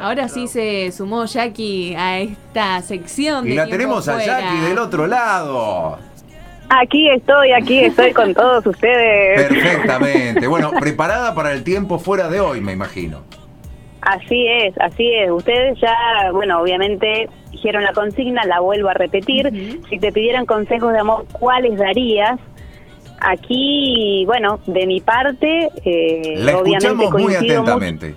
Ahora sí se sumó Jackie a esta sección. Y de la tenemos a Fuera. Jackie del otro lado. Aquí estoy, aquí estoy con todos ustedes. Perfectamente. Bueno, preparada para el tiempo fuera de hoy, me imagino. Así es, así es. Ustedes ya, bueno, obviamente dijeron la consigna, la vuelvo a repetir. Si te pidieran consejos de amor, ¿cuáles darías? Aquí, bueno, de mi parte, eh, La obviamente escuchamos muy mucho, atentamente.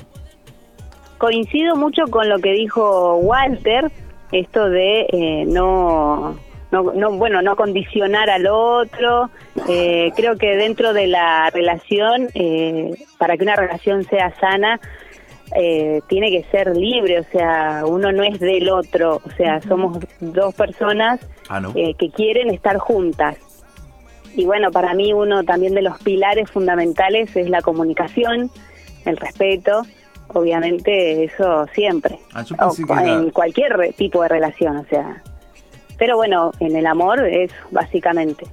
Coincido mucho con lo que dijo Walter, esto de eh, no, no, no, bueno, no condicionar al otro. Eh, creo que dentro de la relación, eh, para que una relación sea sana, eh, tiene que ser libre, o sea, uno no es del otro, o sea, somos dos personas Ah, no. eh, que quieren estar juntas. Y bueno, para mí uno también de los pilares fundamentales es la comunicación, el respeto, obviamente eso siempre, Ah, yo O pensé que era- en cualquier re- tipo de relación, o sea. Pero bueno, en el amor es básicamente.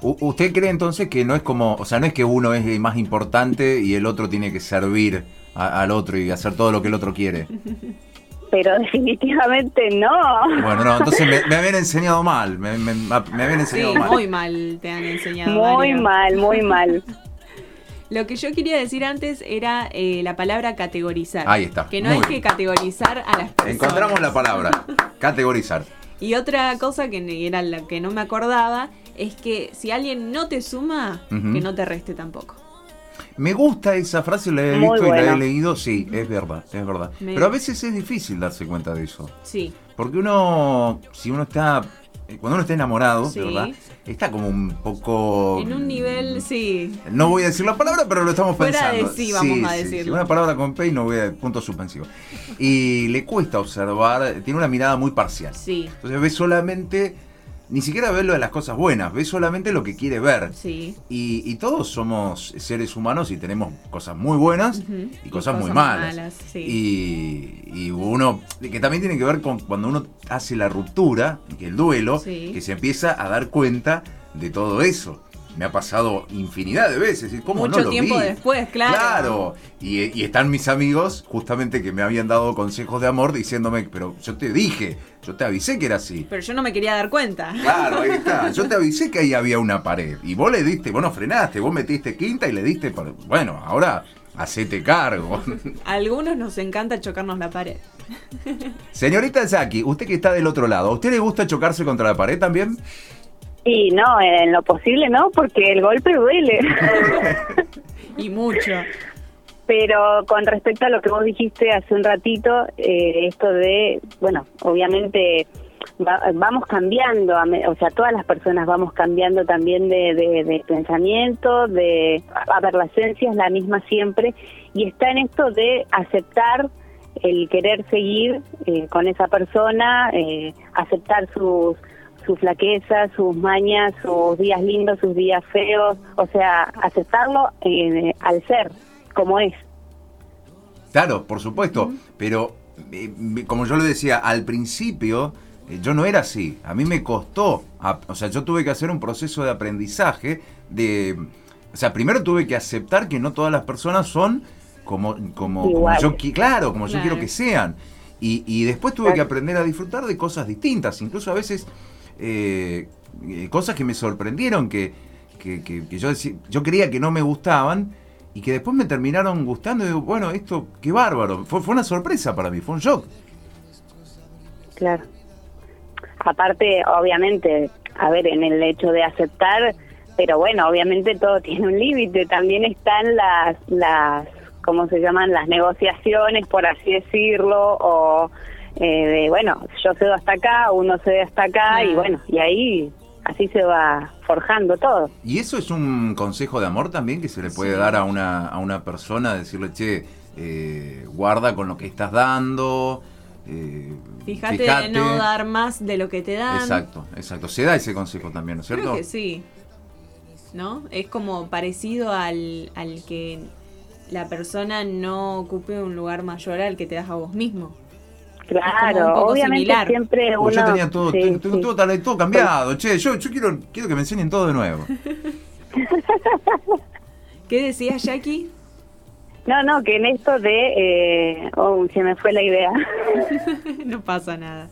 U- ¿Usted cree entonces que no es como, o sea, no es que uno es el más importante y el otro tiene que servir a- al otro y hacer todo lo que el otro quiere? Pero definitivamente no. Bueno, no, entonces me, me habían enseñado mal, me, me- me habían Sí, enseñado mal. muy mal te han enseñado. Muy Mario. mal, muy mal. Lo que yo quería decir antes era eh, la palabra categorizar. Ahí está, Que no hay bien. que categorizar a las personas. Encontramos la palabra, categorizar. Y otra cosa que era la que no me acordaba es que si alguien no te suma, que no te reste tampoco. Me gusta esa frase, la he Muy visto y la he leído, sí, es verdad, es verdad. Me- Pero a veces es difícil darse cuenta de eso. Sí. Porque uno, si uno está, cuando uno está enamorado, Sí. verdad, está como un poco... En un nivel, sí. No voy a decir la palabra, pero lo estamos Fuera de pensando. sí, vamos a decirlo. sí, Una palabra con P y no voy a punto suspensivo. Y le cuesta observar, tiene una mirada muy parcial. Sí. Entonces ve solamente, ni siquiera ve lo de las cosas buenas, ve solamente lo que quiere ver. Sí. Y, y todos somos seres humanos y tenemos cosas muy buenas y cosas muy malas. sí. Y, y uno, que también tiene que ver con cuando uno hace la ruptura, que el duelo, Sí. que se empieza a dar cuenta de todo eso. Me ha pasado infinidad de veces. y ¿Cómo Mucho no lo tiempo vi? después, claro. Claro. Y, y están mis amigos, justamente que me habían dado consejos de amor, diciéndome, pero yo te dije, yo te avisé que era así. Pero yo no me quería dar cuenta. Claro, ahí está. Yo te avisé que ahí había una pared. Y vos le diste, vos no frenaste, vos metiste quinta y le diste. para- Bueno, ahora hacete cargo. A algunos nos encanta chocarnos la pared. Señorita Zaki, usted que está del otro lado, ¿a usted le gusta chocarse contra la pared también? Y no, en lo posible no, porque el golpe duele. Y mucho. Pero con respecto a lo que vos dijiste hace un ratito, eh, esto de, bueno, obviamente va- vamos cambiando, o sea, todas las personas vamos cambiando también de, de- de pensamiento, de, a ver, la esencia es la misma siempre, y está en esto de aceptar el querer seguir eh, con esa persona, eh, aceptar sus sus flaquezas, sus mañas, sus días lindos, sus días feos, o sea, aceptarlo eh, al ser, como es. Claro, por supuesto. Pero, eh, como yo le decía, al principio eh, yo no era así. A mí me costó. a- o sea, yo tuve que hacer un proceso de aprendizaje de... O sea, primero tuve que aceptar que no todas las personas son como, como, yo claro, como yo Claro. quiero que sean. Y, y después tuve Claro. que aprender a disfrutar de cosas distintas, incluso a veces eh, eh, cosas que me sorprendieron, que, que, que- yo, yo creía que no me gustaban y que después me terminaron gustando. Y digo, bueno, esto, qué bárbaro. Fue, fue una sorpresa para mí, fue un shock. Claro. Aparte, obviamente, a ver, en el hecho de aceptar, pero bueno, obviamente todo tiene un límite. También están las, las, ¿cómo se llaman? Las negociaciones, por así decirlo, o eh, de, bueno, yo cedo hasta acá, uno cede hasta acá, y bueno, y ahí así se va forjando todo. Y eso es un consejo de amor también que se le puede Sí. dar a una, a una persona, decirle, che, eh, guarda con lo que estás dando. eh, Fíjate, de no dar más de lo que te dan. Exacto, exacto. Se da ese consejo también, ¿no es cierto? Creo que sí. ¿No? Es como parecido al, al que la persona no ocupe un lugar mayor al que te das a vos mismo. Un Claro, poco obviamente similar. siempre uno... Uy, yo tenía todo, sí, tengo- tengo sí. todo, tal- todo cambiado. Che, yo, yo quiero, quiero que me enseñen todo de nuevo. ¿Qué decías, Jackie? No, no, que en esto de... Eh, oh, se me fue la idea. no pasa nada.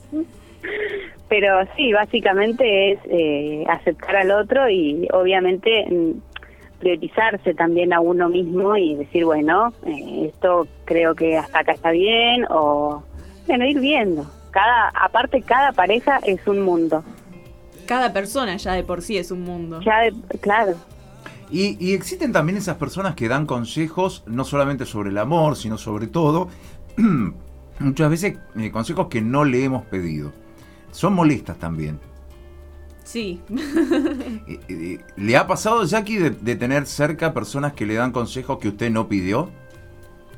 Pero sí, básicamente es eh, aceptar al otro y obviamente mm, priorizarse también a uno mismo y decir, bueno, eh, esto creo que hasta acá está bien o, bueno, ir viendo. Cada, aparte, cada pareja es un mundo. Cada persona ya de por sí es un mundo. Ya, de, claro. Y, existen también esas personas que dan consejos, no solamente sobre el amor, sino sobre todo, muchas veces eh, consejos que no le hemos pedido. Son molestas también. Sí. Eh, eh, ¿Le ha pasado, Jackie, de, tener cerca personas que le dan consejos que usted no pidió?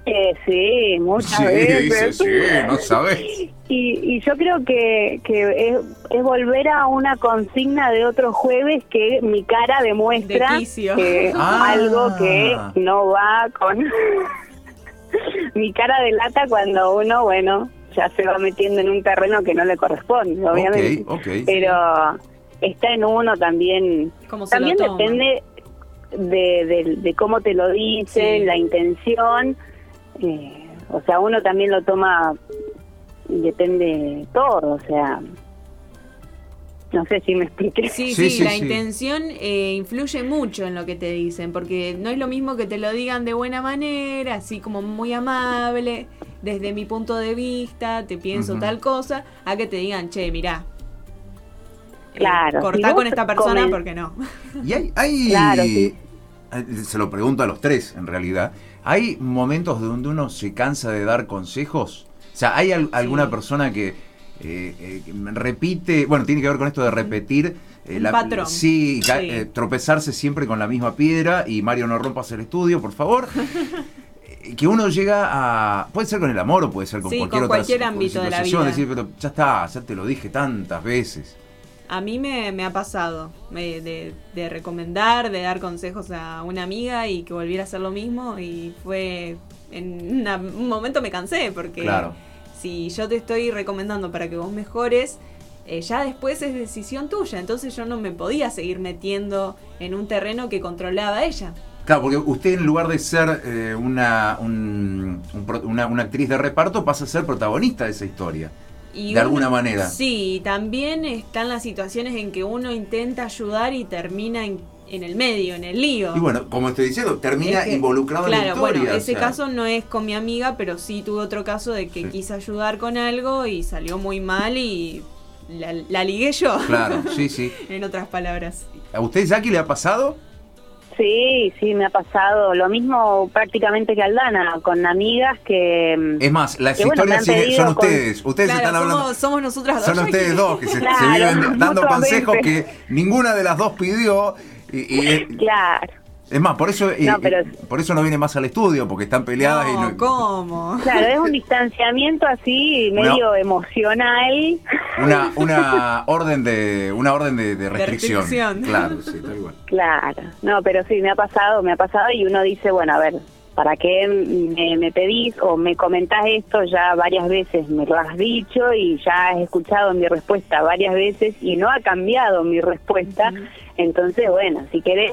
Eh, sí, muchas veces. Sí, no sabes. Y, yo creo que, que es, volver a una consigna de otro jueves que mi cara demuestra que ah. algo que no va con... mi cara delata cuando uno, bueno, ya se va metiendo en un terreno que no le corresponde, obviamente. Pero está en uno también. también depende de, cómo te lo dicen, la intención. Eh, o sea, uno también lo toma, depende todo, o sea. No sé si me expliqué. Sí, sí, la intención eh, influye mucho en lo que te dicen, porque no es lo mismo que te lo digan de buena manera, así como muy amable, desde mi punto de vista, te pienso tal cosa, a que te digan, che, mirá, Claro. cortar con esta persona porque no. Y hay, hay se lo pregunto a los tres en realidad, ¿hay momentos donde uno se cansa de dar consejos? O sea, ¿hay alguna persona que eh, eh, repite, bueno, tiene que ver con esto de repetir eh, la, patrón. Sí, tropezarse siempre con la misma piedra y Mario no rompas el estudio, por favor. que uno llega a. Puede ser con el amor o puede ser con cualquier, cualquier ámbito de la vida. Decir, pero ya está, ya te lo dije tantas veces. A mí me, ha pasado de, recomendar, de dar consejos a una amiga y que volviera a hacer lo mismo y fue en un momento me cansé porque si yo te estoy recomendando para que vos mejores, eh, ya después es decisión tuya, entonces yo no me podía seguir metiendo en un terreno que controlaba ella. Claro, porque usted en lugar de ser eh, una, una, una actriz de reparto pasa a ser protagonista de esa historia de alguna manera. Sí, también están las situaciones en que uno intenta ayudar y termina en, el medio, en el lío. Y bueno, como estoy diciendo, termina involucrado en la historia. Claro, bueno, ese caso no es con mi amiga, pero sí tuve otro caso de que quise ayudar con algo y salió muy mal y la, la ligué yo. Claro, sí, sí. en otras palabras. ¿A usted, Jackie, le ha pasado? Sí, sí, me ha pasado lo mismo prácticamente que Aldana, con amigas que... Mm, es más, las historias son ustedes, ustedes están hablando... Somos, nosotras dos. Son ustedes dos que se, viven dando consejos que ninguna de las dos pidió. Y, claro. Es más, por eso, no, por eso no viene más al estudio, porque están peleadas y no. ¿Cómo? Claro, es un distanciamiento así medio emocional. Una, una orden de, una orden de, restricción. Claro, sí, tal igual. Claro, no, pero sí, me ha pasado, me ha pasado y uno dice, bueno, a ver, ¿para qué me, me, pedís o me comentás esto? Ya varias veces me lo has dicho y ya has escuchado mi respuesta varias veces y no ha cambiado mi respuesta. Entonces, bueno, si querés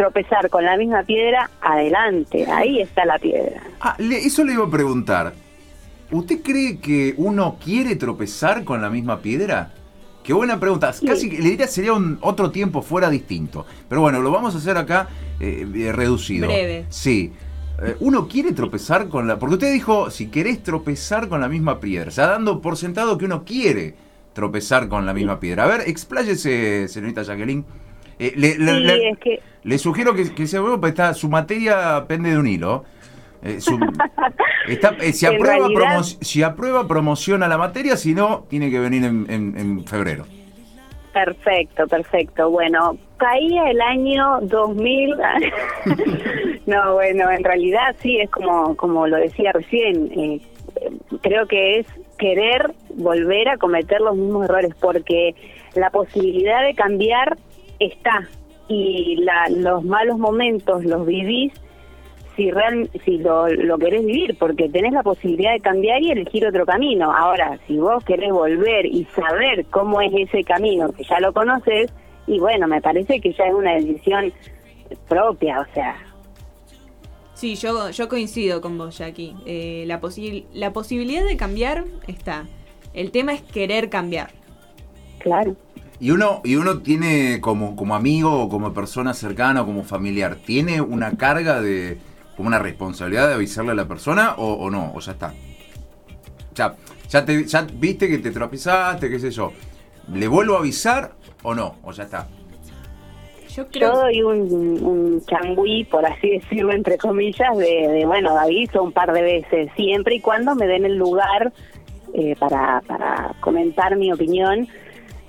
tropezar con la misma piedra, adelante, ahí está la piedra. Ah, eso le iba a preguntar. ¿Usted cree que uno quiere tropezar con la misma piedra? Qué buena pregunta. Casi le diría sería un otro tiempo fuera distinto. Pero bueno, lo vamos a hacer acá eh, eh, reducido. Breve. Sí. Eh, uno quiere tropezar con la. Porque usted dijo, si querés tropezar con la misma piedra. O sea, dando por sentado que uno quiere tropezar con la misma piedra. A ver, expláyese, señorita Jacqueline. Le, sí, es que le sugiero que, que se vuelva, está, su materia pende de un hilo. Eh, eh, si, aprueba si aprueba, promociona la materia, si no, tiene que venir en, febrero. Perfecto, perfecto. Bueno, caía el año 2000. no, bueno, en realidad sí, es como, como lo decía recién. Eh, creo que es querer volver a cometer los mismos errores, porque la posibilidad de cambiar está, y la, los malos momentos los vivís si real, si lo, lo querés vivir, porque tenés la posibilidad de cambiar y elegir otro camino. Ahora, si vos querés volver y saber cómo es ese camino, que ya lo conoces, y bueno, me parece que ya es una decisión propia, o sea. Sí, yo, yo coincido con vos, Jackie. Eh, la, la posibilidad de cambiar está. El tema es querer cambiar. Claro. Y uno, y uno tiene como, como amigo o como persona cercana o como familiar, ¿tiene una carga de, como una responsabilidad de avisarle a la persona o, no? O ya está. Ya, ya, te, ya viste que te tropezaste, qué sé yo. ¿Le vuelvo a avisar o no? ¿O ya está? Yo, creo... doy un, un changüí, por así decirlo, entre comillas, de, de, bueno, aviso un par de veces, siempre y cuando me den el lugar eh, para, para comentar mi opinión.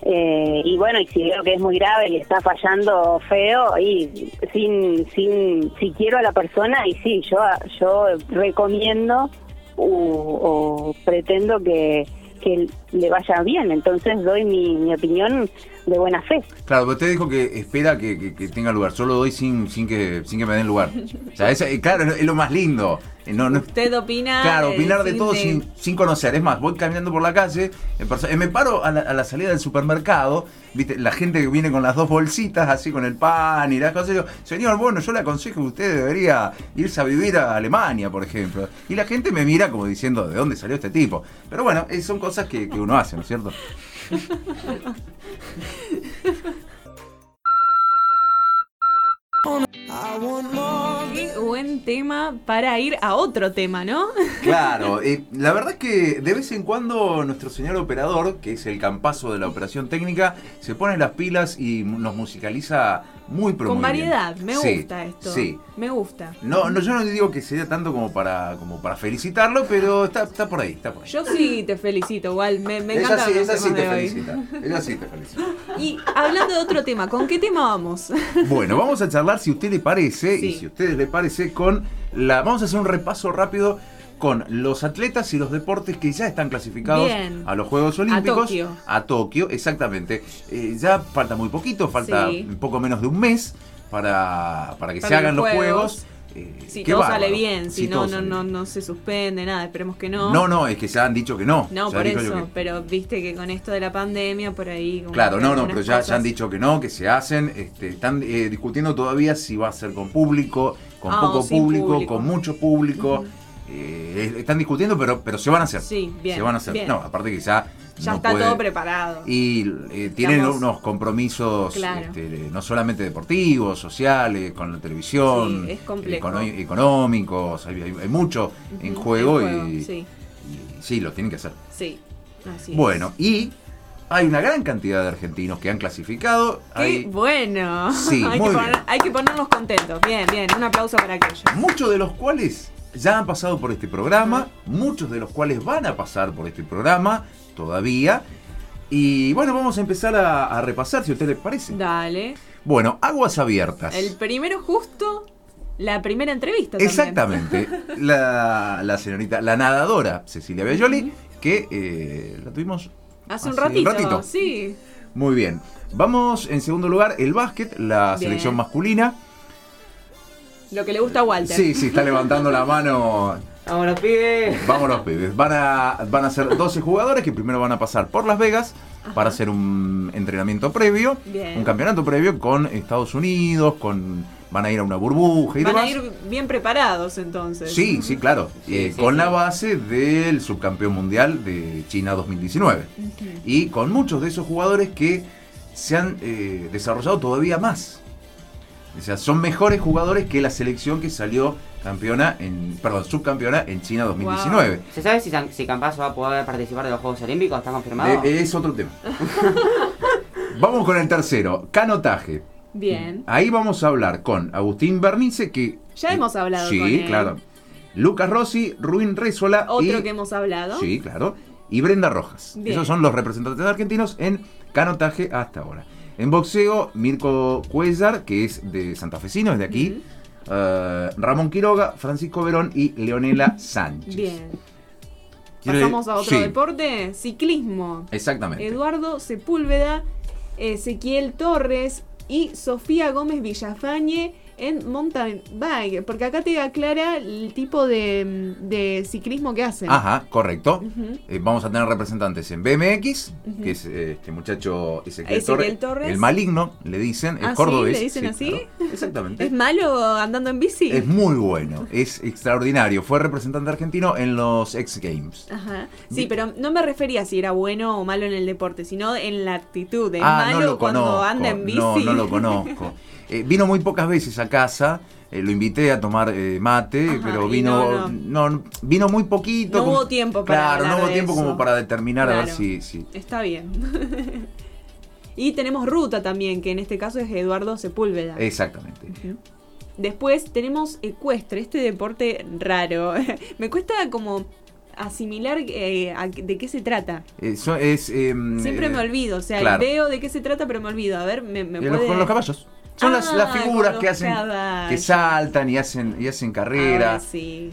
Eh, y bueno, y si veo que es muy grave y está fallando feo, y sin, sin, si quiero a la persona, y sí, yo, yo recomiendo o pretendo que, que le vaya bien. Entonces doy mi, opinión de buena fe. Claro, pero usted dijo que espera que, tenga lugar. Solo doy sin, sin, que, sin que me den lugar. O sea, es, claro, es lo más lindo. Eh, no, Usted opina. Claro, eh, opinar de todo sin, sin, conocer. Es más, voy caminando por la calle, eh, me paro a la, salida del supermercado, ¿viste? la gente que viene con las dos bolsitas, así con el pan y las cosas. Digo, señor, bueno, yo le aconsejo que usted debería irse a vivir a Alemania, por ejemplo. Y la gente me mira como diciendo, ¿de dónde salió este tipo? Pero bueno, son cosas que, que uno hace, ¿no es cierto? Qué buen tema para ir a otro tema, ¿no? Claro, eh, la verdad es que de vez en cuando nuestro señor operador, que es el campazo de la operación técnica, se pone las pilas y nos musicaliza muy pero Con variedad, me gusta esto. Sí. Me gusta. No, no, yo no digo que sea tanto como para, como para felicitarlo, pero está, está por ahí, está por ahí. Yo sí te felicito, igual, me, me encanta. Sí, esa sí te felicita. Ella sí te felicita. Y hablando de otro tema, ¿con qué tema vamos? Bueno, vamos a charlar, si a usted le parece, y si a ustedes le parece, con la. Vamos a hacer un repaso rápido con los atletas y los deportes que ya están clasificados a los Juegos Olímpicos. A Tokio. A Tokio, exactamente. Eh, ya falta muy poquito, falta un poco menos de un mes para, para que se hagan los Juegos. Eh, si todo sale bien, si, no, no, no, no se suspende nada, esperemos que no. No, no, es que ya han dicho que no. No, por eso, pero viste que con esto de la pandemia, por ahí. claro, no, no, pero ya, han dicho que no, que se hacen. Este, están eh, discutiendo todavía si va a ser con público, con ah, poco público, con mucho público. Eh, están discutiendo, pero, pero se van a hacer. Sí, bien. Se van a hacer. No, aparte que ya. Ya está todo preparado. Y eh, tienen unos compromisos este, no solamente deportivos, sociales, con la televisión, económicos, hay, mucho en juego, y, sí. sí, lo tienen que hacer. Sí, así Bueno, y hay una gran cantidad de argentinos que han clasificado. ¡Qué bueno! Sí, hay, que hay que ponernos contentos. Bien, bien. Un aplauso para aquellos. Muchos de los cuales ya han pasado por este programa, muchos de los cuales van a pasar por este programa todavía. Y bueno, vamos a empezar a, repasar, si a usted le parece. Dale. Bueno, aguas abiertas. El primero justo, la primera entrevista. Exactamente. la, señorita, la nadadora Cecilia Bellioli, que eh, la tuvimos hace, un, ratito, Sí. Muy bien. Vamos en segundo lugar, el básquet, la selección masculina. Lo que le gusta a Walter. Sí, sí, está levantando la mano. Vámonos, pibes. Vámonos, pibes. Van a, van a ser 12 jugadores que primero van a pasar por Las Vegas para hacer un entrenamiento previo, un campeonato previo con Estados Unidos, con van a ir a una burbuja y van demás. Van a ir bien preparados entonces. Sí, sí, claro. Eh, con la base del subcampeón mundial de China 2019. Y con muchos de esos jugadores que se han eh, desarrollado todavía más. O sea, son mejores jugadores que la selección que salió campeona en, perdón, subcampeona en China 2019. ¿Se sabe si, si Campazo va a poder participar de los Juegos Olímpicos? ¿Está confirmado? Eh, es otro tema. vamos con el tercero, canotaje. Bien. Ahí vamos a hablar con Agustín Bernice, que... Ya hemos hablado sí, con él. claro. Lucas Rossi, Ruin Rézola. Otro que hemos hablado. Sí, claro. Y Brenda Rojas. Esos son los representantes argentinos en canotaje hasta ahora. En boxeo, Mirko Cuellar, que es de Santa Fecino, es de aquí. Eh, Ramón Quiroga, Francisco Verón y Leonela Sánchez. Bien. Pasamos a otro deporte, ciclismo. Exactamente. Eduardo Sepúlveda, Ezequiel Torres y Sofía Gómez Villafañe en mountain bike, porque acá te aclara el tipo de, de ciclismo que hacen. Ajá, correcto. Eh, vamos a tener representantes en BMX, que es eh, este muchacho Ezequiel, Torres, el maligno, le dicen, el ¿Ah, cordobés. ¿Le dicen así? exactamente. ¿Es malo andando en bici? Es muy bueno, es extraordinario. Fue representante argentino en los X Games. Ajá. Sí, pero no me refería a si era bueno o malo en el deporte, sino en la actitud. ¿Es ah, malo no lo cuando conozco, anda en bici? No, no lo conozco. Eh, vino muy pocas veces a casa. Eh, lo invité a tomar eh, mate, Ajá, pero vino no, no, vino muy poquito. No como- hubo tiempo para Claro, no hubo de tiempo eso. como para determinar a ver si, si. Está bien. y tenemos ruta también, que en este caso es Eduardo Sepúlveda. Exactamente. Después tenemos ecuestre, este deporte raro. me cuesta como asimilar eh, a- de qué se trata. Eso es. em, Siempre me olvido, o sea, claro. veo de qué se trata, pero me olvido. A ver, me, me puede... Con los caballos. Son las, Ah, las figuras con que hacen. Que saltan y hacen, y hacen carrera. sí.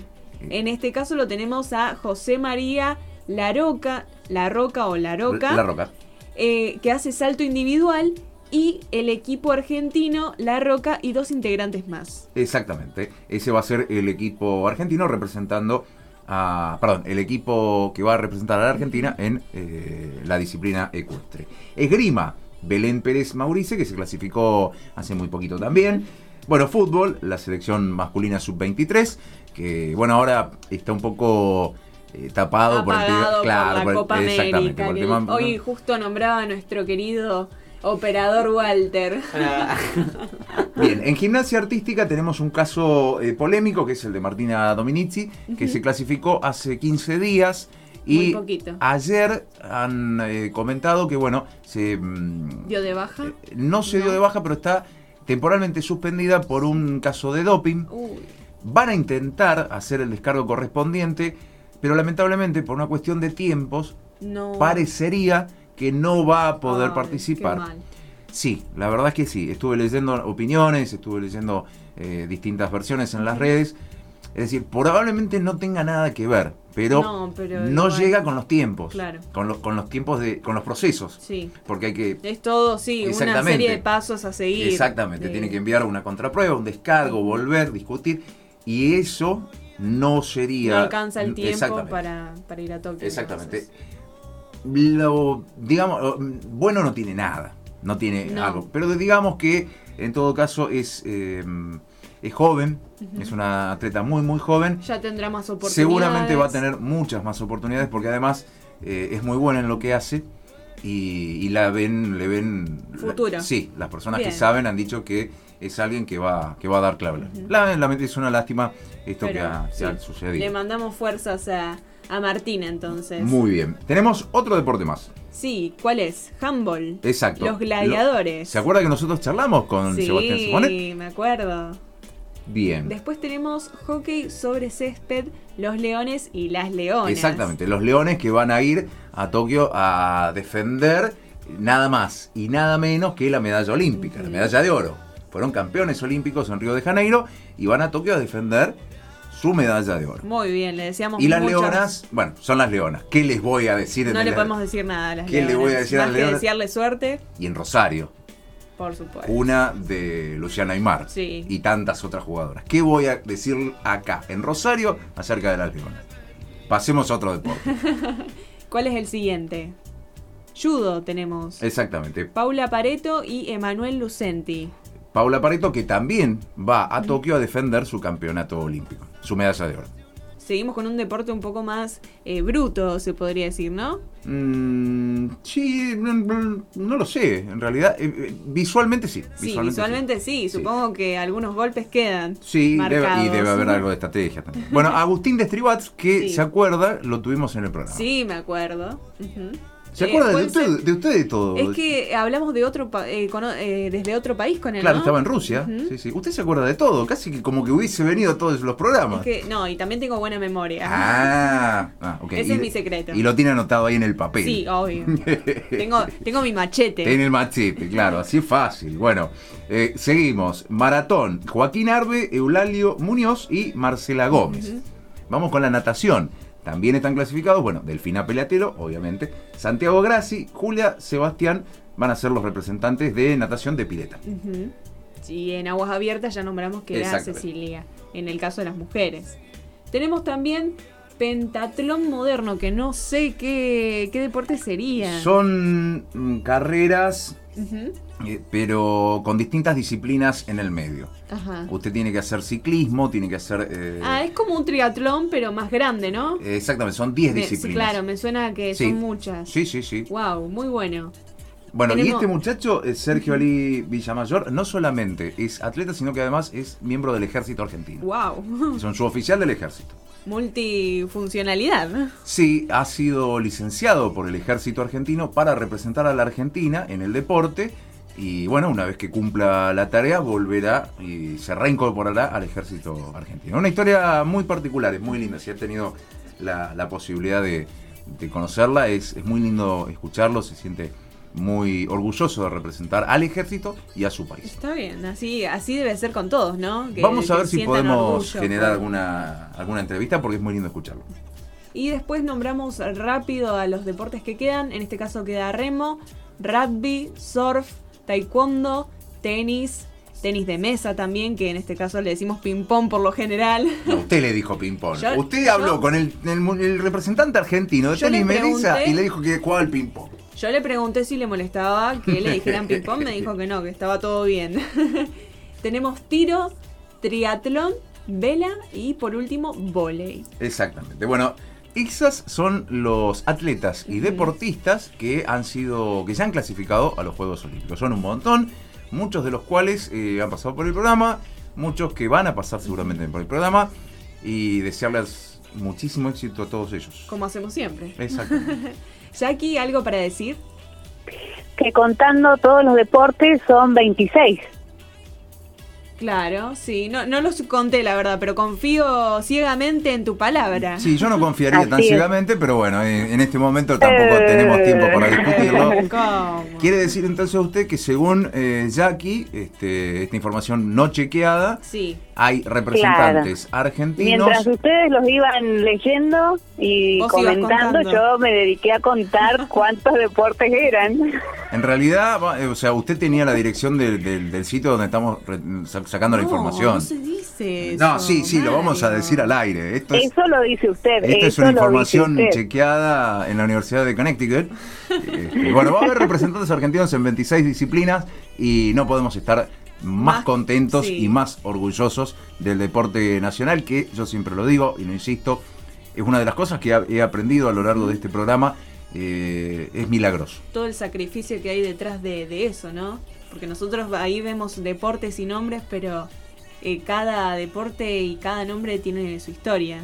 En este caso lo tenemos a José María Laroca, La Roca o La Roca, La roca. eh, que hace salto individual y el equipo argentino La Roca y dos integrantes más. Exactamente. Ese va a ser el equipo argentino representando a. Perdón, el equipo que va a representar a la Argentina en eh, la disciplina ecuestre. Esgrima, Belén Pérez Maurice, que se clasificó hace muy poquito también. Bueno, fútbol, la selección masculina sub-23, que bueno, ahora está un poco eh, tapado por el tema- claro, por por la el- Copa exactamente, América. por el que tema- hoy justo nombraba a nuestro querido operador Walter. Bien, en gimnasia artística tenemos un caso eh, polémico que es el de Martina Dominici, que se clasificó hace 15 días Muy y poquito. ayer han eh, comentado que, bueno, se, mm, ¿Dio de baja? eh, no se dio de baja, pero está temporalmente suspendida por un caso de doping. Uy, Van a intentar hacer el descargo correspondiente, pero lamentablemente por una cuestión de tiempos no. parecería que no va a poder Ay, participar. Sí, la verdad es que sí. Estuve leyendo opiniones, estuve leyendo eh, distintas versiones en las redes. Es decir, probablemente no tenga nada que ver, pero No, pero llega con los tiempos, Claro. con, los, con los tiempos de, con los procesos, Sí. porque hay que Es todo, sí, una serie de pasos a seguir. exactamente De- tiene que enviar una contraprueba, un descargo, volver, discutir y eso no sería No alcanza el tiempo para, para ir a Tokio. Exactamente. entonces. Lo, digamos, lo- bueno no tiene nada, no tiene No. algo, pero digamos que en todo caso es, eh, es joven, es una atleta muy muy joven, Ya tendrá más oportunidades. seguramente va a tener muchas más oportunidades porque además eh, es muy buena en lo que hace y, y la ven, le ven... Futuro. Sí, las personas Bien. que saben han dicho que es alguien que va, que va a dar clave. La- la- es una lástima esto que ha, sí, ha sucedido. Le mandamos fuerzas a, a Martina entonces. Muy bien. Tenemos otro deporte más. Sí, ¿cuál es? Handball. Exacto. Los gladiadores. ¿Se acuerda que nosotros charlamos con sí, Sebastián Simonet? me acuerdo. Bien. Después tenemos hockey sobre césped, los leones y las leonas. Exactamente. Los leones que van a ir a Tokio a defender nada más y nada menos que la medalla olímpica, la medalla de oro. Fueron campeones olímpicos en Río de Janeiro y van a Tokio a defender su medalla de oro. Muy bien, le deseamos Y las muchas- leonas, bueno, son las leonas. ¿Qué les voy a decir No le podemos decir nada a las ¿Qué le leonas. voy a decir a las que leonas? desearle suerte, Y en Rosario, por supuesto. una de Luciana Aymar Sí. y tantas otras jugadoras. ¿Qué voy a decir acá en Rosario acerca de las leonas? Pasemos a otro deporte. ¿Cuál es el siguiente? Judo tenemos. Exactamente. Paula Pareto y Emanuel Lucenti. Paula Pareto que también va a Tokio a defender su campeonato olímpico, su medalla de oro. Seguimos con un deporte un poco más eh, bruto, se podría decir, ¿no? Mm, sí, no, lo sé, en realidad. eh, eh, visualmente sí. Sí, visualmente, sí. Supongo que algunos golpes quedan. Sí, debe- marcados. y debe haber algo de estrategia también. Bueno, Agustín de Stribats, que Sí. se acuerda, lo tuvimos en el programa. Sí, me acuerdo. Ujú. ¿Se Eh, acuerda de usted, de usted de todo? Es que hablamos de otro pa- eh, con- eh, desde otro país con él. Claro, ¿no? estaba en Rusia. Sí, sí. Usted se acuerda de todo, casi que como que hubiese venido a todos los programas. Es que, no, y también tengo buena memoria. Ah, ah, ok. Ese Y- es mi secreto. Y lo tiene anotado ahí en el papel. Sí, obvio. tengo, tengo mi machete. En el machete, claro, así es fácil. Bueno, eh, seguimos. Maratón, Joaquín Arbe, Eulalio Muñoz y Marcela Gómez. Vamos con la natación. También están clasificados, bueno, Delfina Peleatero, obviamente. Santiago Grassi, Julia, Sebastián van a ser los representantes de natación de pileta. Y en aguas abiertas ya nombramos que era Cecilia, en el caso de las mujeres. Tenemos también pentatlón moderno, que no sé qué, deporte sería. Son mm, carreras, eh, pero con distintas disciplinas en el medio. Usted tiene que hacer ciclismo, tiene que hacer... Eh, ah, es como un triatlón, pero más grande, ¿no? Exactamente, son 10 disciplinas. claro, me suena que son muchas. Sí, sí, sí. Wow, muy bueno. Bueno, y este muchacho, Sergio Ali Villamayor, no solamente es atleta, sino que además es miembro del ejército argentino. ¡Wow! Es un suboficial del ejército. Multifuncionalidad. Sí, ha sido licenciado por el ejército argentino para representar a la Argentina en el deporte. Y bueno, una vez que cumpla la tarea, volverá y se reincorporará al ejército argentino. Una historia muy particular, es muy linda. Si ha tenido la, posibilidad de, conocerla, es, es muy lindo escucharlo, se siente muy orgulloso de representar al ejército y a su país. Está bien, así, así debe ser con todos, ¿no? Vamos a ver si podemos generar alguna, alguna entrevista porque es muy lindo escucharlo. Y después nombramos rápido a los deportes que quedan. En este caso queda remo, rugby, surf, taekwondo, tenis, tenis de mesa también, que en este caso le decimos ping-pong por lo general. usted le dijo ping-pong. Usted habló con el, representante argentino de tenis mesa y le dijo que jugaba al ping-pong. Yo le pregunté si le molestaba que le dijeran ping-pong, me dijo que no, que estaba todo bien. Tenemos tiro, triatlón, vela y por último, volei. Exactamente. Bueno, esas son los atletas y deportistas que han sido, que se han clasificado a los Juegos Olímpicos. Son un montón, muchos de los cuales eh, han pasado por el programa, muchos que van a pasar seguramente por el programa y desearles muchísimo éxito a todos ellos. Como hacemos siempre. Exacto. Jackie, ¿algo para decir? Que contando todos los deportes son 26. Claro, sí, no, no los conté la verdad, pero confío ciegamente en tu palabra. Sí, yo no confiaría tan ciegamente, pero bueno, en, este momento tampoco eh. tenemos tiempo para discutirlo. Quiere decir entonces usted que según eh, Jackie, este, esta información no chequeada, sí hay representantes argentinos. Mientras ustedes los iban leyendo y comentando, yo me dediqué a contar cuántos deportes eran. En realidad, o sea, usted tenía la dirección del, sitio donde estamos sacando la información. No se dice eso, No, sí, sí, lo vamos a decir al aire. Esto eso lo dice usted. Esta es una información chequeada en la Universidad de Connecticut. Este, bueno, va a haber representantes argentinos en 26 disciplinas y no podemos estar más, contentos y más orgullosos del deporte nacional, que yo siempre lo digo y lo insisto, es una de las cosas que he aprendido a lo largo de este programa, eh, es milagroso. Todo el sacrificio que hay detrás de, eso, ¿no? Porque nosotros ahí vemos deportes y nombres, pero eh, cada deporte y cada nombre tiene su historia.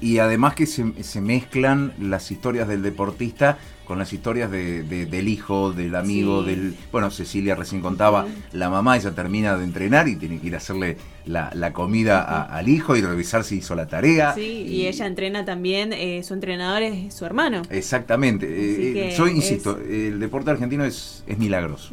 Y, además que se, se, mezclan las historias del deportista con las historias de, del hijo, del amigo, del... Bueno, Cecilia recién contaba, la mamá ella termina de entrenar y tiene que ir a hacerle la, comida al hijo y revisar si hizo la tarea. Sí, y, ella entrena también, eh, su entrenador es su hermano. Exactamente. Eh, yo insisto, el deporte argentino es, es milagroso.